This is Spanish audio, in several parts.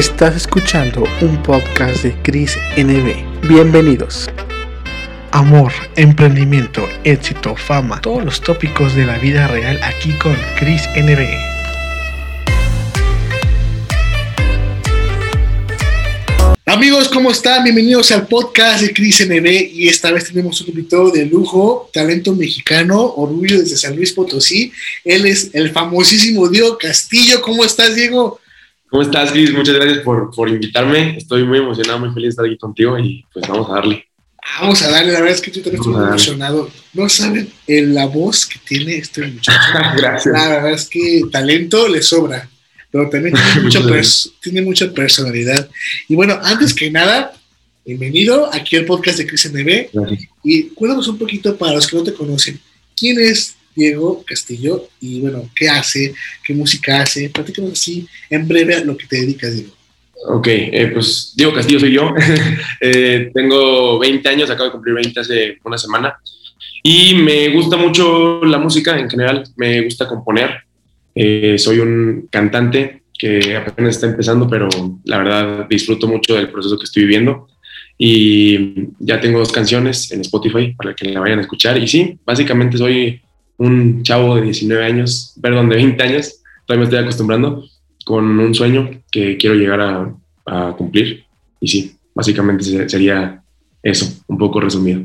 Estás escuchando un podcast de Chris NB. Bienvenidos. Amor, emprendimiento, éxito, fama, todos los tópicos de la vida real aquí con Chris NB. Amigos, ¿cómo están? Bienvenidos al podcast de Cris NB y esta vez tenemos un invitado de lujo, talento mexicano, orgullo desde San Luis Potosí. Él es el famosísimo Diego Castillo. ¿Cómo estás, Diego? ¿Cómo estás, Cris? Muchas gracias por, por invitarme. Estoy muy emocionado, muy feliz de estar aquí contigo y pues vamos a darle. Vamos a darle, la verdad es que yo también estoy muy emocionado. No saben la voz que tiene este muchacho. gracias. La verdad es que talento le sobra pero también tiene mucha, personalidad. Y bueno, antes que nada, bienvenido aquí al podcast de Cris NB. Y cuéntanos un poquito para los que no te conocen, ¿quién es Diego Castillo? Y bueno, ¿qué hace? ¿Qué música hace? Platícanos así, en breve, a lo que te dedicas, Diego. Ok, eh, pues Diego Castillo soy yo. Eh, tengo 20 años, acabo de cumplir 20 hace una semana. Y me gusta mucho la música en general, me gusta componer. Eh, soy un cantante que apenas está empezando, pero la verdad disfruto mucho del proceso que estoy viviendo. Y ya tengo dos canciones en Spotify para que la vayan a escuchar. Y sí, básicamente soy un chavo de 19 años, perdón, de 20 años, todavía me estoy acostumbrando, con un sueño que quiero llegar a, cumplir. Y sí, básicamente sería eso, un poco resumido.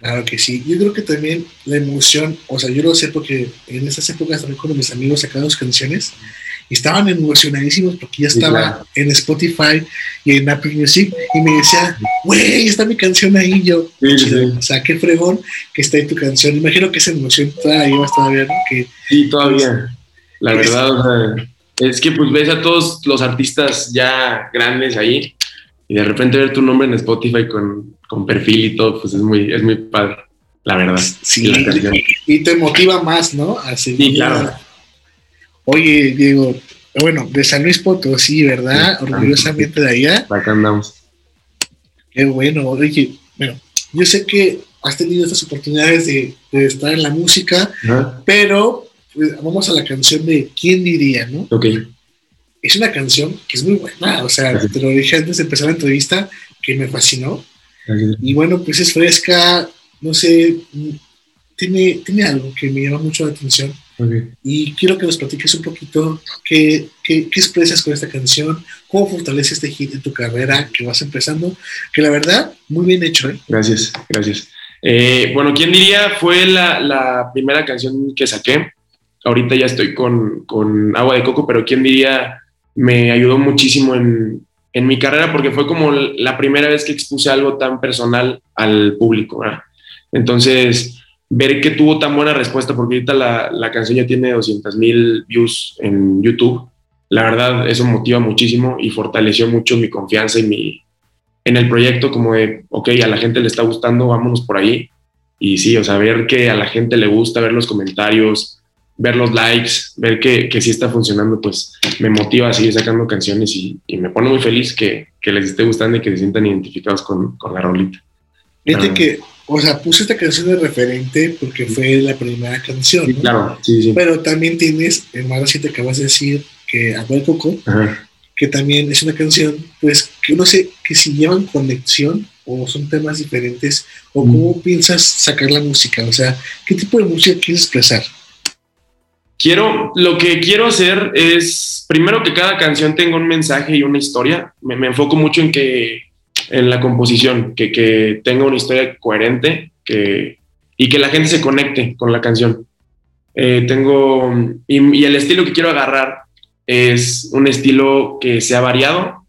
Claro que sí. Yo creo que también la emoción, o sea, yo lo sé porque en esas épocas también cuando mis amigos sacaban sus canciones, estaban emocionadísimos porque ya estaba en Spotify y en Apple Music y me decía, güey, está mi canción ahí. Yo, o sea, qué fregón que está ahí tu canción. Imagino que esa emoción todavía llevas todavía, ¿no? Que, sí, todavía. La verdad, es que pues ves a todos los artistas ya grandes ahí y de repente ver tu nombre en Spotify con con perfil y todo, pues es muy, es muy padre, la verdad. Sí, y, te motiva más, ¿no? Así, sí, claro. Oye, Diego, bueno, de San Luis Potosí, ¿verdad? Orgullosamente de allá. Acá andamos. Qué bueno, oye, bueno, yo sé que has tenido estas oportunidades de, estar en la música, pero pues, vamos a la canción de ¿Quién diría, no? Ok. Es una canción que es muy buena, o sea, te lo dije antes de empezar la entrevista, que me fascinó. Y bueno, pues es fresca, no sé, tiene, tiene algo que me llama mucho la atención. Y quiero que nos platiques un poquito qué, qué, qué, expresas con esta canción, cómo fortalece este hit en tu carrera que vas empezando, que la verdad, muy bien hecho. ¿eh? Gracias, gracias. Eh, bueno, ¿quién diría? Fue la, la, primera canción que saqué. Ahorita ya estoy con, con Agua de Coco, pero ¿quién diría? Me ayudó muchísimo en, en mi carrera porque fue como la primera vez que expuse algo tan personal al público. Entonces, ver que tuvo tan buena respuesta, porque ahorita la, la canción ya tiene 200 mil views en YouTube, la verdad eso motiva muchísimo y fortaleció mucho mi confianza y mi, en el proyecto, como de, ok, a la gente le está gustando, vámonos por ahí. Y sí, o sea, ver que a la gente le gusta, ver los comentarios, ver los likes, ver que, que sí está funcionando, pues me motiva a seguir sacando canciones y, me pone muy feliz que, que, les esté gustando y que se sientan identificados con, con la rolita. Fíjate que, o sea, puse esta canción de referente porque fue la primera canción. Sí, claro, sí, sí. Pero también tienes, hermano, si te acabas de decir que Agua de Coco, que también es una canción, pues, que no sé, que si llevan conexión o son temas diferentes, o cómo piensas sacar la música, o sea, ¿qué tipo de música quieres expresar? Quiero, lo que quiero hacer es, primero que cada canción tenga un mensaje y una historia. Me, enfoco mucho en que, en la composición, que, que tenga una historia coherente que, y que la gente se conecte con la canción. Eh, tengo, y, el estilo que quiero agarrar es un estilo que sea variado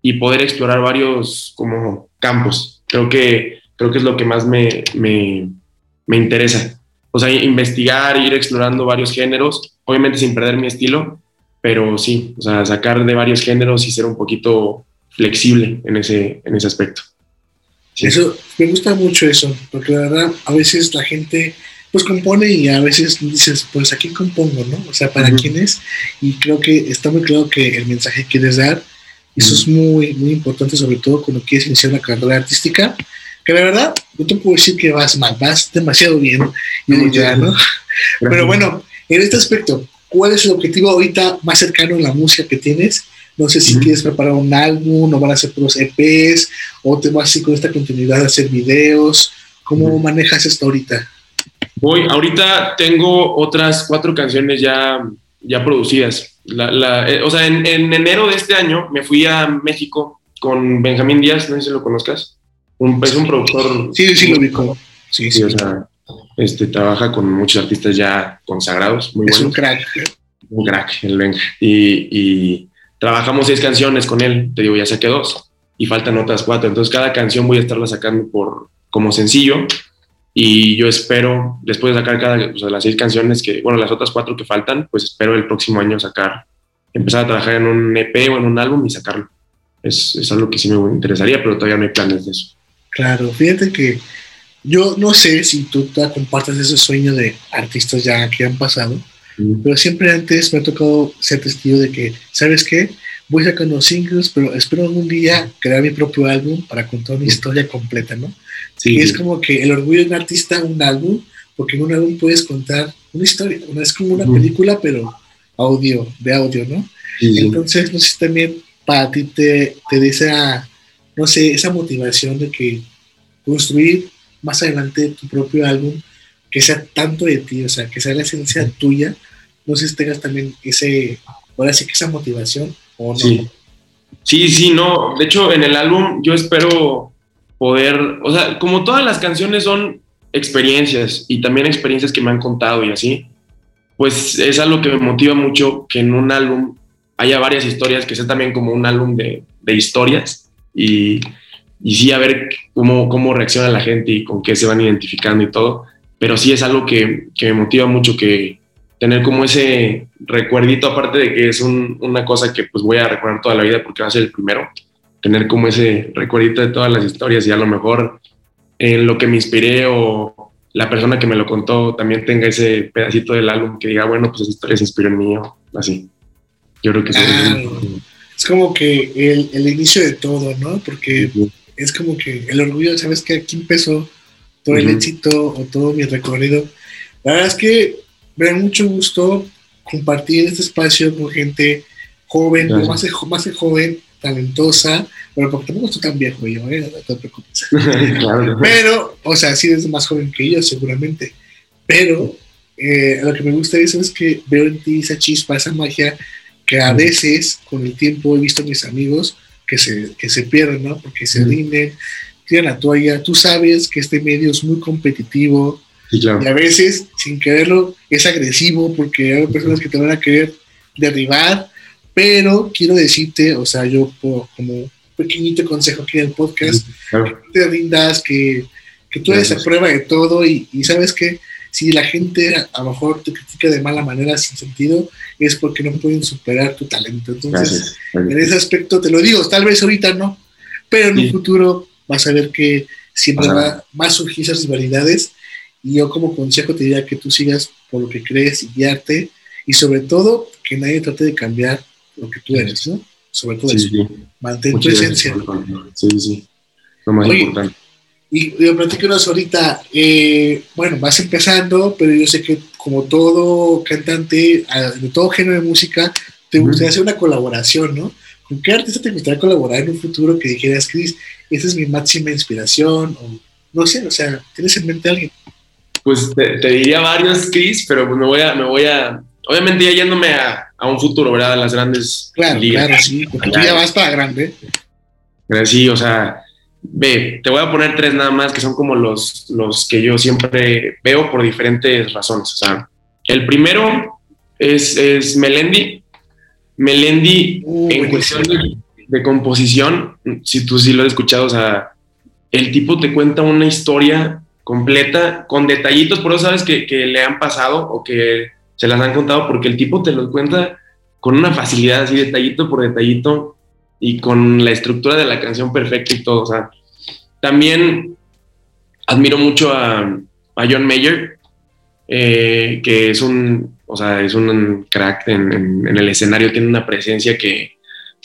y poder explorar varios como campos. Creo que, creo que es lo que más me, me, me interesa o sea, investigar, ir explorando varios géneros, obviamente sin perder mi estilo, pero sí, o sea, sacar de varios géneros y ser un poquito flexible en ese, en ese aspecto. Eso, me gusta mucho eso, porque la verdad, a veces la gente pues compone y a veces dices, pues a quién compongo, ¿no? O sea, ¿para quién es? Y creo que está muy claro que el mensaje que quieres dar, eso es muy, muy importante, sobre todo cuando quieres iniciar una carrera artística, que la verdad, no te puedo decir que vas mal, vas demasiado bien, ya, ¿no? Pero bueno, en este aspecto, ¿cuál es el objetivo ahorita más cercano en la música que tienes No sé si quieres preparar un álbum, o van a ser puros EPs, o te vas así con esta continuidad a hacer videos. ¿Cómo manejas esto ahorita? Voy, ahorita tengo otras cuatro canciones ya, ya producidas. Eh, o sea, en, enero de este año me fui a México con Benjamín Díaz, no sé si lo conozcas. Un, es un productor. Sí, sí, lo ubico. Sí, sí, O sea, este, trabaja con muchos artistas ya consagrados. Muy es un crack. Un crack, el Benja. Y, y trabajamos seis canciones con él, te digo, ya saqué dos. Y faltan otras cuatro. Entonces, cada canción voy a estarla sacando por, como sencillo. Y yo espero, después de sacar cada o sea, las seis canciones, que, bueno, las otras cuatro que faltan, pues espero el próximo año sacar, empezar a trabajar en un EP o en un álbum y sacarlo. Es, es algo que sí me interesaría, pero todavía no hay planes de eso. Claro, fíjate que yo no sé si tú te compartes ese sueño de artistas ya que han pasado, pero siempre antes me ha tocado ser testigo de que, ¿sabes qué? Voy sacando singles, pero espero algún día crear mi propio álbum para contar una historia completa, ¿no? Sí. Y es como que el orgullo de un artista, un álbum, porque en un álbum puedes contar una historia, es como una película, pero audio, de audio, ¿no? Entonces, no sé si también para ti te, te da esa, no sé, esa motivación de que construir más adelante tu propio álbum que sea tanto de ti, o sea, que sea la esencia tuya, no sé si tengas también ese, ahora sí que esa motivación o no. Sí. sí, sí, no, de hecho en el álbum yo espero poder, o sea, como todas las canciones son experiencias y también experiencias que me han contado y así, pues es algo que me motiva mucho que en un álbum haya varias historias, que sea también como un álbum de, de historias y, y, sí a ver cómo, cómo reacciona la gente y con qué se van identificando y todo, pero sí es algo que, que me motiva mucho que tener como ese recuerdito, aparte de que es un, una cosa que pues voy a recordar toda la vida porque va a ser el primero, tener como ese recuerdito de todas las historias y a lo mejor en lo que me inspiré o la persona que me lo contó también tenga ese pedacito del álbum que diga, bueno, pues esa historia se inspiró en mí o así. Yo creo que ah, es como que el, el, inicio de todo, ¿no? Porque es como que el orgullo, ¿sabes que Aquí empezó todo el éxito o todo mi recorrido. La verdad es que me da mucho gusto compartir este espacio con gente joven, más, más joven, talentosa, pero porque tampoco estoy tan viejo yo, ¿eh? no te preocupes. pero, o sea, sí eres más joven que yo, seguramente. Pero eh, lo que me gusta eso es que veo en ti esa chispa, esa magia que a veces con el tiempo he visto a mis amigos que se, que se pierden, ¿no? Porque se rinden, tiran la toalla. Tú sabes que este medio es muy competitivo y a veces, sin quererlo, es agresivo porque hay personas que te van a querer derribar, pero quiero decirte, o sea, yo como pequeñito consejo aquí en el podcast, que te rindas, que, que tú eres a prueba de todo y, y sabes que si la gente a, lo mejor te critica de mala manera, sin sentido, es porque no pueden superar tu talento. Entonces, en ese aspecto te lo digo, tal vez ahorita no, pero en un futuro vas a ver que siempre va, va a surgir esas rivalidades y yo como consejo te diría que tú sigas por lo que crees y guiarte y sobre todo que nadie trate de cambiar lo que tú eres, ¿no? Sobre todo eso. Mantén tu esencia. Sí, sí. Lo más importante. Y yo platícanos ahorita, eh, bueno, vas empezando, pero yo sé que como todo cantante de todo género de música, te gustaría hacer una colaboración, ¿no? ¿Con qué artista te gustaría colaborar en un futuro que dijeras, Chris, esa es mi máxima inspiración? O no sé, o sea, ¿tienes en mente a alguien? Pues te, diría varios, Chris, pero pues me voy a, me voy a, obviamente ya yéndome a, a un futuro, ¿verdad? A las grandes claro, Claro, sí, porque tú ya vas para grande. Sí, o sea, Ve, te voy a poner tres nada más que son como los, los que yo siempre veo por diferentes razones. O sea, el primero es, es Melendi. Melendi, uh, en cuestión de, composición, si tú sí lo has escuchado, o sea, el tipo te cuenta una historia completa con detallitos, por eso sabes que, que le han pasado o que se las han contado, porque el tipo te lo cuenta con una facilidad, así detallito por detallito, y con la estructura de la canción perfecta y todo. O sea, también admiro mucho a, John Mayer, eh, que es un, o sea, es un crack en, el escenario, tiene una presencia que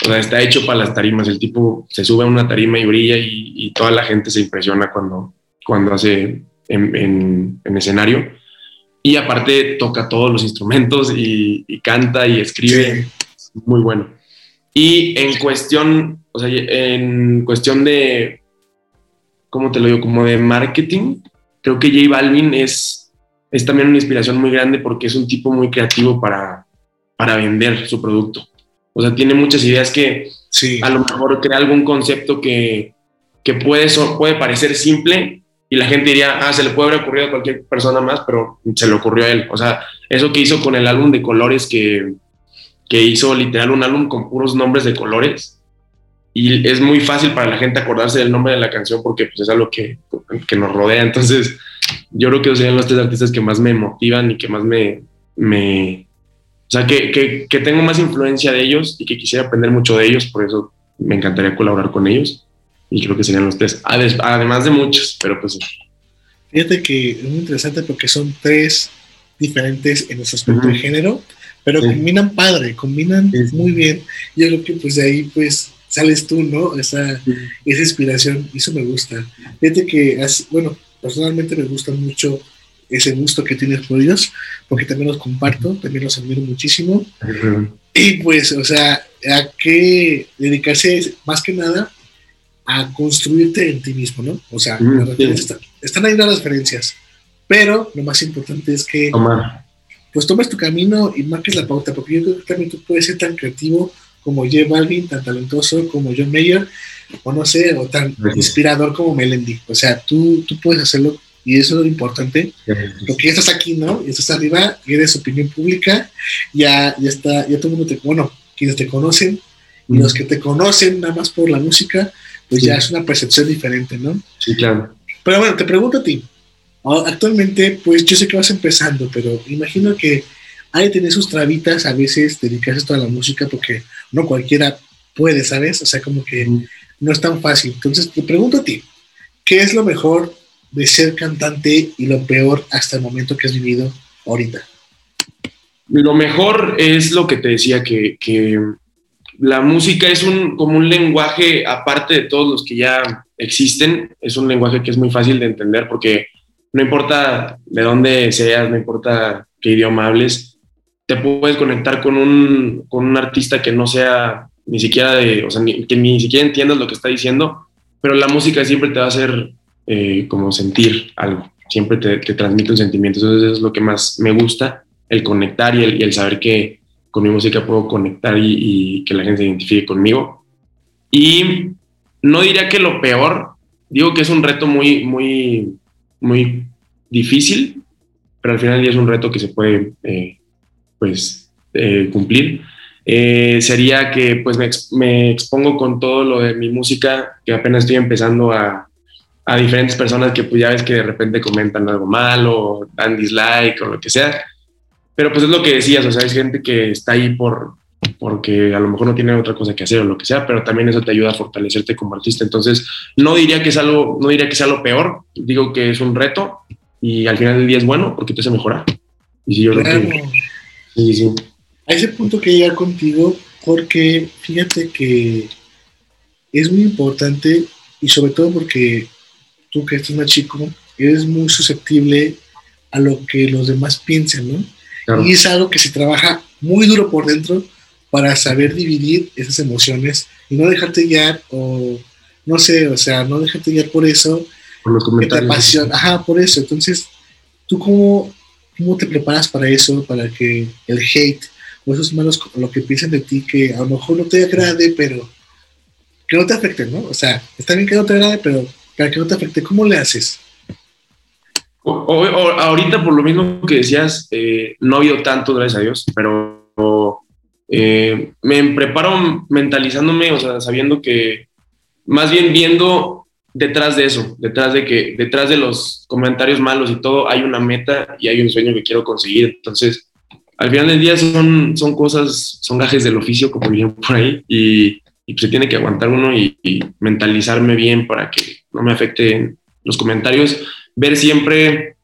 o sea, está hecho para las tarimas. El tipo se sube a una tarima y brilla y, toda la gente se impresiona cuando, cuando hace en, escenario. Y aparte toca todos los instrumentos y, canta y escribe. Muy bueno. Y en cuestión, o sea, en cuestión de, ¿cómo te lo digo? Como de marketing, creo que J Balvin es, es también una inspiración muy grande porque es un tipo muy creativo para, para vender su producto. O sea, tiene muchas ideas que sí. a lo mejor crea algún concepto que, que puede, puede parecer simple y la gente diría, ah, se le puede haber ocurrido a cualquier persona más, pero se le ocurrió a él. O sea, eso que hizo con el álbum de colores, que, que hizo literal un álbum con puros nombres de colores. Y es muy fácil para la gente acordarse del nombre de la canción porque pues, es algo que, que nos rodea. Entonces, yo creo que serían los tres artistas que más me motivan y que más me... me o sea, que, que, que tengo más influencia de ellos y que quisiera aprender mucho de ellos, por eso me encantaría colaborar con ellos y creo que serían los tres, además de muchos, pero pues Fíjate que es muy interesante porque son tres diferentes en su aspecto de género, pero combinan padre, combinan muy bien. Yo creo que pues de ahí pues sales tú, ¿no? Esa, esa inspiración, eso me gusta. Fíjate que, bueno, personalmente me gusta mucho ese gusto que tienes por ellos, porque también los comparto, también los admiro muchísimo. Y pues, o sea, a qué dedicarse más que nada a construirte en ti mismo, ¿no? O sea, están, ahí las referencias, pero lo más importante es que pues tomes tu camino y marques la pauta, porque yo creo que también tú puedes ser tan creativo como J Balvin, tan talentoso como John Mayer, o no sé, o tan inspirador como Melendi. O sea, tú, tú puedes hacerlo y eso es lo importante, porque ya estás aquí, ¿no? Y estás arriba, y eres opinión pública, ya, ya está, ya todo el mundo te, bueno, quienes te conocen, y los que te conocen nada más por la música, pues ya es una percepción diferente, ¿no? Sí, claro. Pero bueno, te pregunto a ti. Actualmente, pues yo sé que vas empezando, pero imagino que hay que tener sus trabitas a veces dedicarse toda la música porque no cualquiera puede, ¿sabes? O sea, como que no es tan fácil. Entonces, te pregunto a ti, ¿qué es lo mejor de ser cantante y lo peor hasta el momento que has vivido ahorita? Lo mejor es lo que te decía, que, la música es un, como un lenguaje aparte de todos los que ya existen, es un lenguaje que es muy fácil de entender porque no importa de dónde seas, no importa qué idioma hables, te puedes conectar con un, con un artista que no sea ni siquiera de, o sea, que ni siquiera entiendas lo que está diciendo, pero la música siempre te va a hacer eh, como sentir algo, siempre te, transmite un sentimiento, entonces eso es lo que más me gusta, el conectar y el, y el saber que, con mi música puedo conectar y, que la gente se identifique conmigo. Y no diría que lo peor, digo que es un reto muy, muy, muy difícil, pero al final día es un reto que se puede, eh, pues, eh, cumplir. Eh, sería que pues me, me, expongo con todo lo de mi música, que apenas estoy empezando a, a diferentes personas que pues ya ves que de repente comentan algo malo, dan dislike o lo que sea pero pues es lo que decías, o sea, hay gente que está ahí por, porque a lo mejor no tiene otra cosa que hacer o lo que sea, pero también eso te ayuda a fortalecerte como artista. Entonces, no diría que es algo, no diría que sea lo peor, digo que es un reto y al final del día es bueno porque te hace mejorar. Y sí, yo creo que... Sí, sí. A ese punto que llegar contigo, porque fíjate que es muy importante y sobre todo porque tú que estás más chico, eres muy susceptible a lo que los demás piensen, ¿no? Y es algo que se trabaja muy duro por dentro para saber dividir esas emociones y no dejarte guiar o no sé, o sea, no dejarte guiar por eso. Por los comentarios. Ajá, por eso. Entonces, ¿tú cómo, cómo te preparas para eso? Para que el hate esos malos, lo que piensan de ti, que a lo mejor no te agrade, pero que no te afecte, ¿no? O sea, está bien que no te agrade, pero para que no te afecte, ¿cómo le haces? Ahorita, por lo mismo que decías, eh, no ha habido tanto, gracias a Dios, pero eh, me preparo mentalizándome, o sea, sabiendo que, más bien viendo detrás de eso, detrás de que, detrás de los comentarios malos y todo, hay una meta y hay un sueño que quiero conseguir. Entonces, al final del día son, son cosas, son gajes del oficio, como dirían por ahí, y, y se tiene que aguantar uno y, mentalizarme bien para que no me afecten los comentarios ver siempre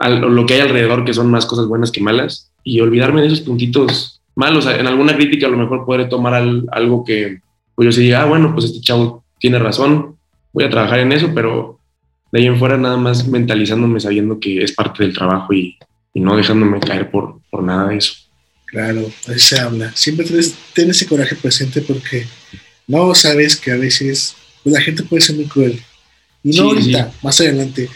lo que hay alrededor, que son más cosas buenas que malas, y olvidarme de esos puntitos malos. En alguna crítica a lo mejor podré tomar algo que pues yo se diga, ah, bueno, pues este chavo tiene razón, voy a trabajar en eso, pero de ahí en fuera nada más mentalizándome, sabiendo que es parte del trabajo y, no dejándome caer por, por nada de eso. Claro, así se habla. Siempre tienes, ese coraje presente porque no sabes que a veces pues, la gente puede ser muy cruel. Y no ahorita, más adelante.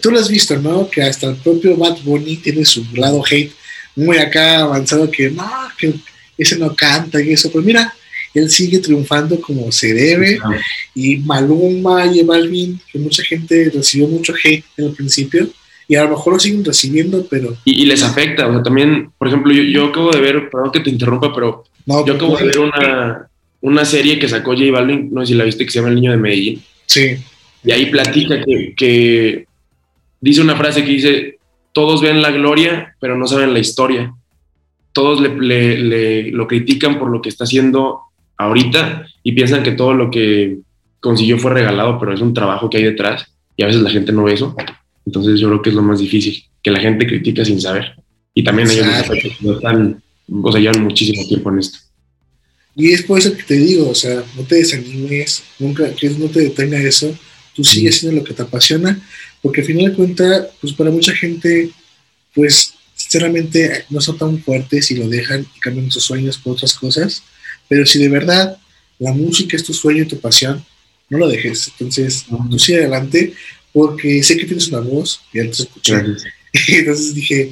tú, Lo, has visto, ¿no? Que hasta el propio Bad Bunny tiene su lado hate muy acá avanzado que no, que ese no canta y eso. Pues mira, él sigue triunfando como se debe. Y Maluma y Balvin, que mucha gente recibió mucho hate en el principio, y a lo mejor lo siguen recibiendo, pero... Y, les afecta, o sea, también, por ejemplo, yo, acabo de ver, perdón que te interrumpa, pero yo acabo de ver una, una serie que sacó J Balvin, no sé si la viste, que se llama El Niño de Medellín. Sí. Y ahí platica que, que dice una frase que dice, todos ven la gloria, pero no saben la historia. Todos le, le, lo critican por lo que está haciendo ahorita y piensan que todo lo que consiguió fue regalado, pero es un trabajo que hay detrás y a veces la gente no ve eso. Entonces yo creo que es lo más difícil, que la gente critica sin saber. Y también ellos no están, o sea, llevan muchísimo tiempo en esto. Y es por eso que te digo, o sea, no te desanimes, nunca, que no te detenga eso, tú sigues haciendo lo que te apasiona, porque al final de cuentas, pues para mucha gente, pues sinceramente no son tan fuertes y lo dejan y cambian sus sueños por otras cosas, pero si de verdad la música es tu sueño y tu pasión, no lo dejes, entonces tú sigue adelante, porque sé que tienes una voz, y antes escuché. Entonces dije,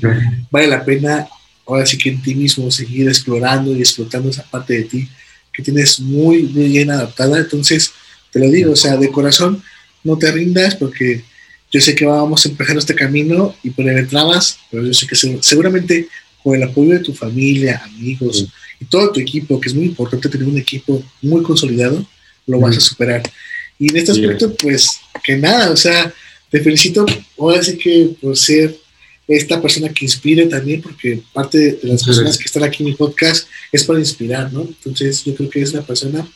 vale la pena ahora sí que en ti mismo seguir explorando y explotando esa parte de ti que tienes muy, bien adaptada. Entonces, te lo digo, o sea, de corazón, no te rindas porque yo sé que vamos a empezar este camino y poner trabas, pero yo sé que seguramente con el apoyo de tu familia, amigos y todo tu equipo, que es muy importante tener un equipo muy consolidado, lo vas a superar. Y en este aspecto, pues, que nada, o sea, te felicito, ahora sí que por ser esta persona que inspire también, porque parte de las personas que están aquí en mi podcast es para inspirar, ¿no? Entonces, yo creo que es una persona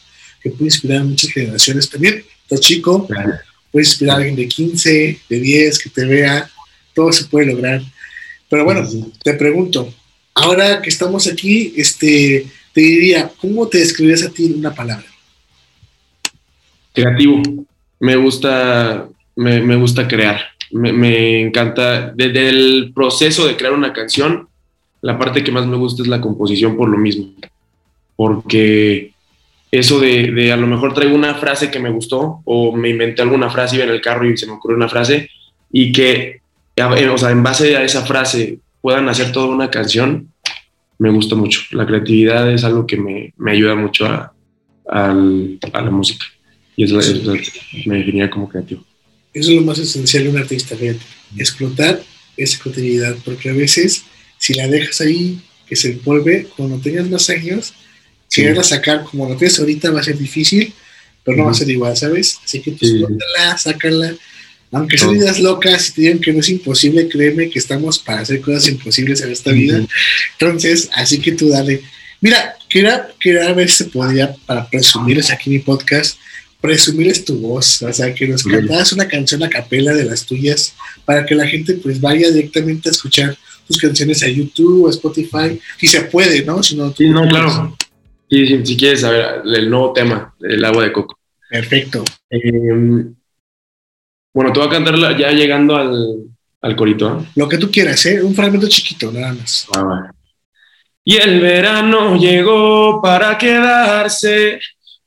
que puede inspirar a muchas generaciones también. Estás chico, puede inspirar a alguien de 15, de 10, que te vea, todo se puede lograr. Pero bueno, te pregunto, ahora que estamos aquí, este, te diría, ¿cómo te describías a ti en una palabra? Creativo. Me gusta, me, gusta crear. Me, encanta. Desde el proceso de crear una canción, la parte que más me gusta es la composición por lo mismo. Porque eso de, a lo mejor traigo una frase que me gustó o me inventé alguna frase, iba en el carro y se me ocurrió una frase y que, o sea, en base a esa frase puedan hacer toda una canción, me gusta mucho. La creatividad es algo que me, ayuda mucho a, a la música. Y eso, me definiría como creativo. Eso es lo más esencial de un artista, fíjate. Explotar esa creatividad, porque a veces, si la dejas ahí, que se envuelve, cuando tengas más años, vas a sacar como lo tienes ahorita, va a ser difícil, pero no va a ser igual, ¿sabes? Así que tú sí. sácala. Aunque sean ideas locas y te digan que no es imposible, créeme que estamos para hacer cosas imposibles en esta vida. Entonces, así que tú dale. Mira, quería, quería ver si se podía, para presumirles aquí mi podcast, presumirles tu voz, o sea, que nos cantaras una canción a capela de las tuyas para que la gente pues vaya directamente a escuchar tus canciones a YouTube, a Spotify, si se puede, ¿no? Si no, sí, no, claro. Y si, quieres saber el nuevo tema, el agua de coco. Perfecto. Em, bueno, te voy a cantar ya llegando al, al corito. ¿eh? Lo que tú quieras, ¿eh? Un fragmento chiquito, nada más. Ah, y el verano llegó para quedarse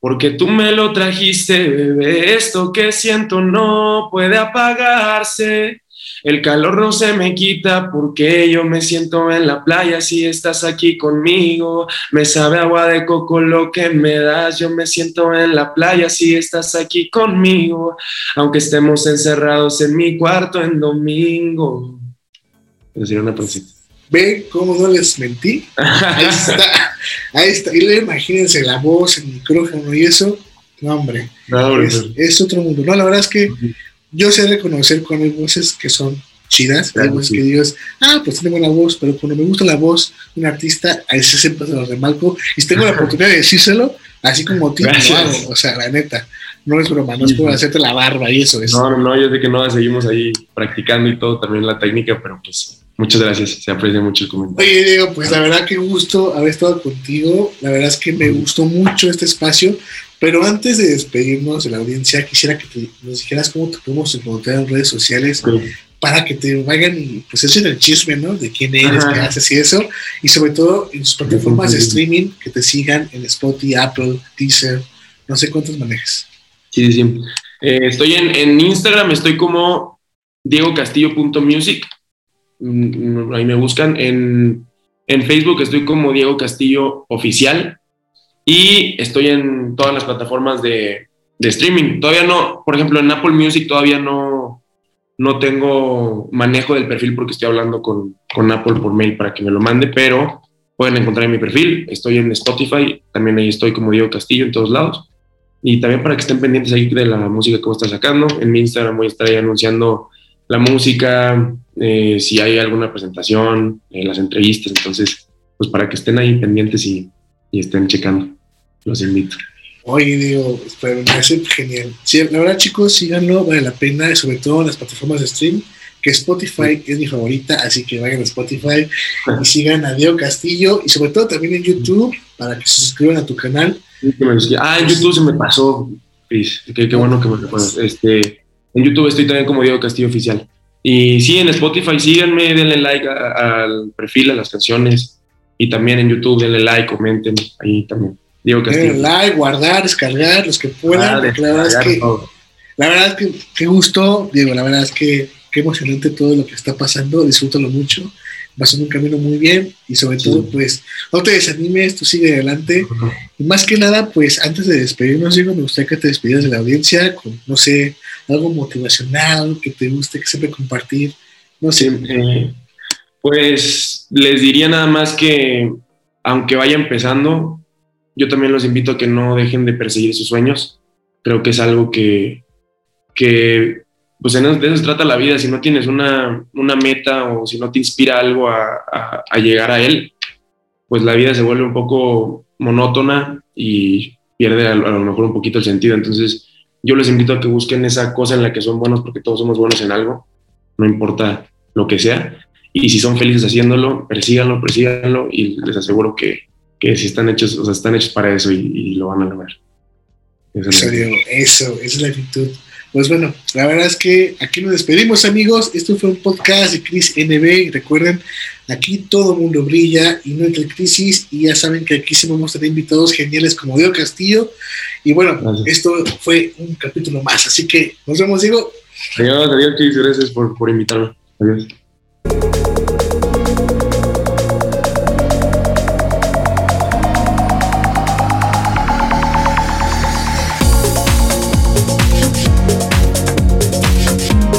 porque tú me lo trajiste, bebé, esto que siento no puede apagarse. El calor no se me quita porque yo me siento en la playa si estás aquí conmigo. Me sabe agua de coco lo que me das. Yo me siento en la playa si estás aquí conmigo. Aunque estemos encerrados en mi cuarto en domingo. Decir una. Ve cómo no les mentí. Ahí está. Ahí está. Y imagínense la voz, el micrófono y eso. No, hombre. es, otro mundo. No, la verdad es que yo sé reconocer cuando hay voces que son chidas. hay voces que digas, ah, pues tengo buena voz, pero cuando me gusta la voz de un artista, ahí se siempre se lo remarco. Y si tengo la oportunidad de decírselo, así como tú, lo hago. O sea, la neta. No es broma, no es por hacerte la barba y eso. Es. No, no, no, yo sé que no, seguimos ahí practicando y todo, también la técnica, pero pues Muchas gracias, se aprecia mucho el comentario. Oye, Diego, pues la verdad que gusto haber estado contigo. La verdad es que me gustó mucho este espacio. Pero antes de despedirnos de la audiencia, quisiera que nos dijeras cómo te podemos encontrar en redes sociales para que te vayan y pues echen el chisme, ¿no? De quién eres, qué haces y eso. Y sobre todo en sus plataformas de streaming, que te sigan en Spotify, Apple, Deezer, no sé cuántos manejes. Sí, sí, sí. Eh, estoy en, en, Instagram, estoy como diegocastillo.music. Mm, ahí me buscan. En, en Facebook estoy como Diego Castillo Oficial. Y estoy en todas las plataformas de, de streaming. Todavía no, por ejemplo, en Apple Music todavía no, no tengo manejo del perfil porque estoy hablando con, con, Apple por mail para que me lo mande, pero pueden encontrar en mi perfil. Estoy en Spotify, también ahí estoy como Diego Castillo en todos lados. Y también para que estén pendientes ahí de la música que voy a estar sacando. En mi Instagram voy a estar ahí anunciando la música, eh, si hay alguna presentación, eh, las entrevistas. Entonces, pues para que estén ahí pendientes y, y estén checando. Los invito. Oye, digo, pero me parece genial. Sí, la verdad, chicos, síganlo, vale la pena, sobre todo en las plataformas de stream, que Spotify es mi favorita, así que vayan a Spotify y sigan a Diego Castillo y sobre todo también en YouTube para que se suscriban a tu canal. Ah, en YouTube se me pasó, Chris. Qué, bueno que me recuerdas. Este, en YouTube estoy también como Diego Castillo Oficial. Y sí, en Spotify síganme, denle like al perfil, a las canciones. Y también en YouTube denle like, comenten ahí también. Diego Castillo. like, guardar, descargar, los que puedan. la, verdad es que, la verdad es que qué gusto, Diego, la verdad es que qué emocionante todo lo que está pasando, disfrútalo mucho, vas en un camino muy bien y sobre todo, pues, no te desanimes, tú sigue adelante. Y más que nada, pues, antes de despedirnos, Diego, me gustaría que te despidieras de la audiencia con, no sé, algo motivacional, que te guste, que siempre compartir, no sé. Eh, pues, les diría nada más que, aunque vaya empezando, yo también los invito a que no dejen de perseguir sus sueños. Creo que es algo que, que pues de eso se trata la vida. Si no tienes una, una meta o si no te inspira algo a, a, llegar a él, pues la vida se vuelve un poco monótona y pierde a, lo mejor un poquito el sentido. Entonces, yo les invito a que busquen esa cosa en la que son buenos porque todos somos buenos en algo, no importa lo que sea. Y si son felices haciéndolo, persíganlo, persíganlo y les aseguro que, que si están hechos, o sea, están hechos para eso y, lo van a lograr. Eso, eso, esa es la actitud. Pues bueno, la verdad es que aquí nos despedimos, amigos. Esto fue un podcast de Cris NB. Recuerden, aquí todo el mundo brilla y no entra crisis. Y ya saben que aquí se vamos a tener invitados geniales como Diego Castillo. Y bueno, esto fue un capítulo más. Así que nos vemos, Diego. Adiós, adiós, Cris. Gracias por, por invitarme. Adiós.